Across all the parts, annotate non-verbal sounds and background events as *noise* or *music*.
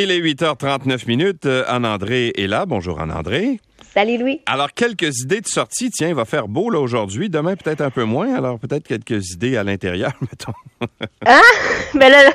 Il est 8h39 minutes. Euh, Anne-André est là. Bonjour Anne-André. Salut Louis. Alors, quelques idées de sortie. Tiens, il va faire beau là aujourd'hui. Demain, peut-être un peu moins. Alors, peut-être quelques idées à l'intérieur, *laughs* mettons. hein? Mais là,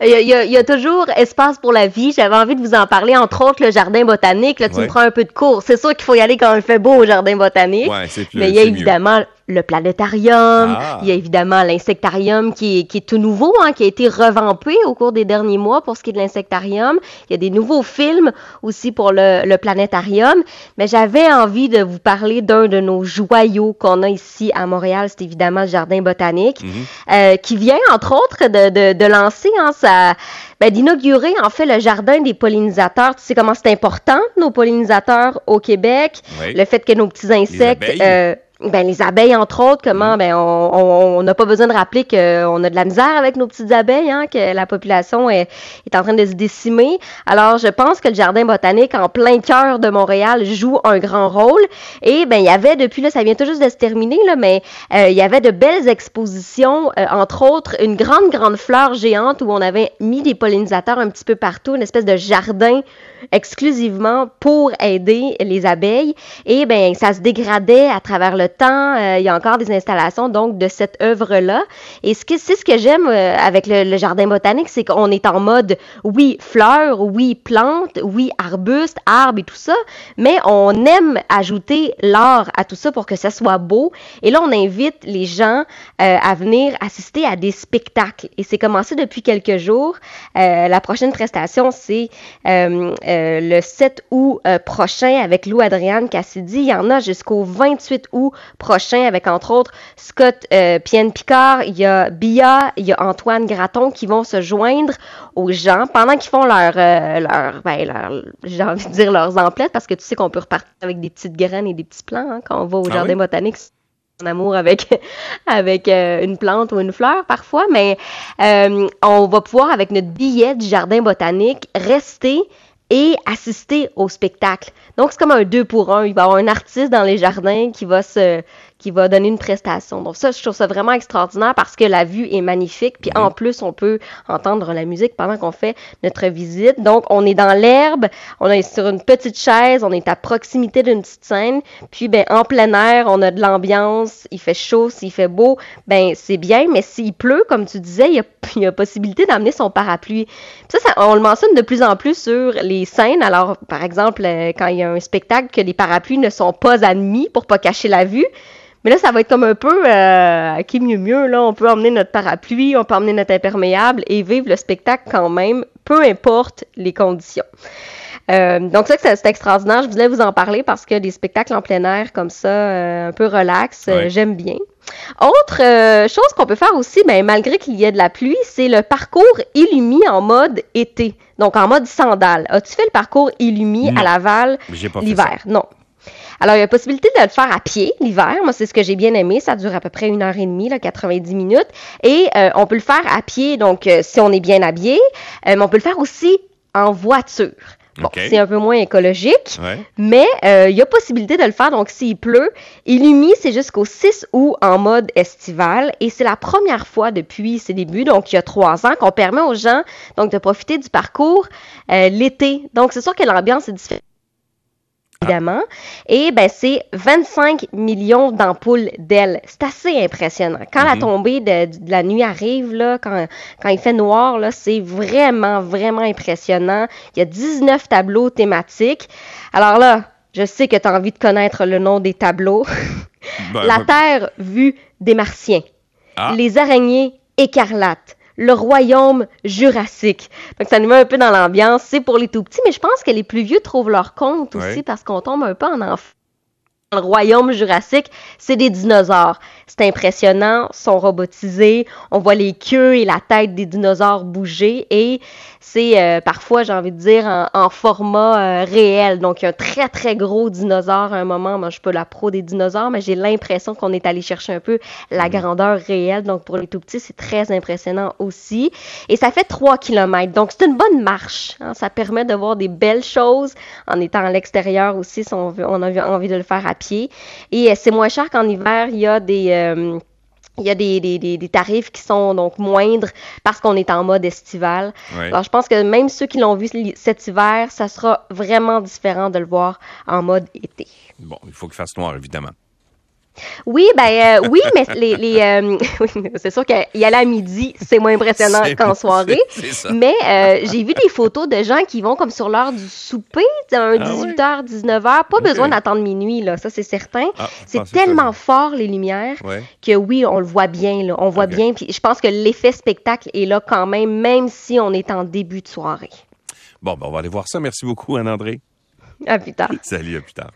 il y, a toujours espace pour la vie. J'avais envie de vous en parler, entre autres le jardin botanique. Là, tu me prends un peu de cours. C'est sûr qu'il faut y aller quand il fait beau au jardin botanique. Ouais, c'est plus Mais il y a évidemment le planétarium, ah. il y a évidemment l'insectarium qui est, qui est tout nouveau, hein, qui a été revampé au cours des derniers mois pour ce qui est de l'insectarium. Il y a des nouveaux films aussi pour le, le planétarium. Mais j'avais envie de vous parler d'un de nos joyaux qu'on a ici à Montréal, c'est évidemment le jardin botanique, mhm. euh, qui vient entre autres de, de, de lancer hein, sa, ben, d'inaugurer en fait le jardin des pollinisateurs. Tu sais comment c'est important nos pollinisateurs au Québec, le fait que nos petits insectes ben, les abeilles, entre autres, comment, mm. ben, on n'a pas besoin de rappeler qu'on a de la misère avec nos petites abeilles, hein, que la population est, est en train de se décimer. Alors, je pense que le jardin botanique, en plein cœur de Montréal, joue un grand rôle. Et, ben, il y avait, depuis là, ça vient tout juste de se terminer, là, mais euh, il y avait de belles expositions, euh, entre autres, une grande, grande fleur géante où on avait mis des pollinisateurs un petit peu partout, une espèce de jardin exclusivement pour aider les abeilles. Et ben ça se dégradait à travers le temps. Euh, il y a encore des installations donc de cette œuvre-là. Et ce que c'est ce que j'aime euh, avec le, jardin botanique, c'est qu'on est en mode oui fleurs, oui plantes, oui arbustes, arbres et tout ça, mais on aime ajouter l'art à tout ça pour que ça soit beau. Et là on invite les gens euh, à venir assister à des spectacles. Et c'est commencé depuis quelques jours. la prochaine prestation c'est le 7 août prochain avec Lou Adriane Cassidy. Il y en a jusqu'au 28 août prochain avec entre autres Scott euh, Picard, il y a Bia, il y a Antoine Graton qui vont se joindre aux gens pendant qu'ils font leur, euh, leur, ben, leur j'ai envie de dire leurs emplettes parce que tu sais qu'on peut repartir avec des petites graines et des petits plants hein, quand on va au ah jardin botanique en amour avec *laughs* avec une plante ou une fleur parfois, mais on va pouvoir avec notre billet du jardin botanique rester et assister au spectacle. Donc, c'est comme un deux pour un. Il va y avoir un artiste dans les jardins qui va se, qui va donner une prestation. Donc ça, je trouve ça vraiment extraordinaire parce que la vue est magnifique. Puis en plus, on peut entendre la musique pendant qu'on fait notre visite. Donc, on est dans l'herbe, on est sur une petite chaise, on est à proximité d'une petite scène. Puis, ben, en plein air, on a de l'ambiance, il fait chaud, s'il fait beau, ben, c'est bien. Mais s'il pleut, comme tu disais, il y a, *laughs* y a possibilité d'amener son parapluie. ça, ça, on le mentionne de plus en plus sur les scènes. Alors, par exemple, euh, quand il y a un spectacle que les parapluies ne sont pas admis pour pas cacher la vue, mais là, ça va être comme un peu euh, qui mieux mieux. Là, on peut emmener notre parapluie, on peut emmener notre imperméable et vivre le spectacle quand même, peu importe les conditions. Euh, donc ça, c'est extraordinaire. Je voulais vous en parler parce que des spectacles en plein air comme ça, euh, un peu relax, euh, j'aime bien. Autre chose qu'on peut faire aussi, ben, malgré qu'il y ait de la pluie, c'est le parcours Illumi en mode été. Donc en mode sandales. As-tu fait le parcours Illumi à Laval l'hiver? Non. Alors, il y a possibilité de le faire à pied l'hiver. Moi, c'est ce que j'ai bien aimé. Ça dure à peu près une heure et demie, là, 90 minutes. Et euh, on peut le faire à pied, donc euh, si on est bien habillé. Euh, mais on peut le faire aussi en voiture. Bon, c'est un peu moins écologique, mais il y a possibilité de le faire. Donc, s'il pleut, Illumi, c'est jusqu'au 6 août en mode estival. Et c'est la première fois depuis ses débuts, donc il y a trois ans, qu'on permet aux gens donc de profiter du parcours l'été. Donc, c'est sûr que l'ambiance est différente évidemment. Et ben, c'est 25 millions d'ampoules d'ailes. C'est assez impressionnant. Quand la mhm. tombée de, la nuit arrive, là, quand, quand il fait noir, là, c'est vraiment, vraiment impressionnant. Il y a 19 tableaux thématiques. Alors là, je sais que tu as envie de connaître le nom des tableaux. Ben, la Terre vue des Martiens. Ah. Les araignées écarlates le royaume jurassique. Donc ça nous met un peu dans l'ambiance. C'est pour les tout petits, mais je pense que les plus vieux trouvent leur compte aussi parce qu'on tombe un peu en enfant le royaume jurassique, c'est des dinosaures. C'est impressionnant, sont robotisés, on voit les queues et la tête des dinosaures bouger et c'est euh, parfois, j'ai envie de dire, en, format euh, réel. Donc, un très, très gros dinosaure à un moment. Moi, je suis pas la pro des dinosaures, mais j'ai l'impression qu'on est allé chercher un peu la mhm. grandeur réelle. Donc, pour les tout petits, c'est très impressionnant aussi. Et ça fait 3 km. Donc, c'est une bonne marche. Hein. Ça permet de voir des belles choses en étant à l'extérieur aussi, si on, veut, on a envie de le faire à pied. Et euh, c'est moins cher qu'en hiver. Il y a des il y a des, des, des, tarifs qui sont donc moindres parce qu'on est en mode estival. Alors, je pense que même ceux qui l'ont vu cet hiver, ça sera vraiment différent de le voir en mode été. Bon, il faut qu'il fasse noir, évidemment. Oui, ben euh, oui, mais les, les euh, *laughs* c'est sûr qu'y aller à midi, c'est moins impressionnant qu'en *laughs* soirée. Mais euh, j'ai vu des photos de gens qui vont comme sur l'heure du souper, un 18h, ah 19h, pas besoin d'attendre minuit là, ça c'est certain. Ah, c'est tellement fort les lumières que oui, on le voit bien là, on voit bien puis je pense que l'effet spectacle est là quand même même si on est en début de soirée. Bon, ben on va aller voir ça. Merci beaucoup Anne André. À plus tard. Salut, à plus tard.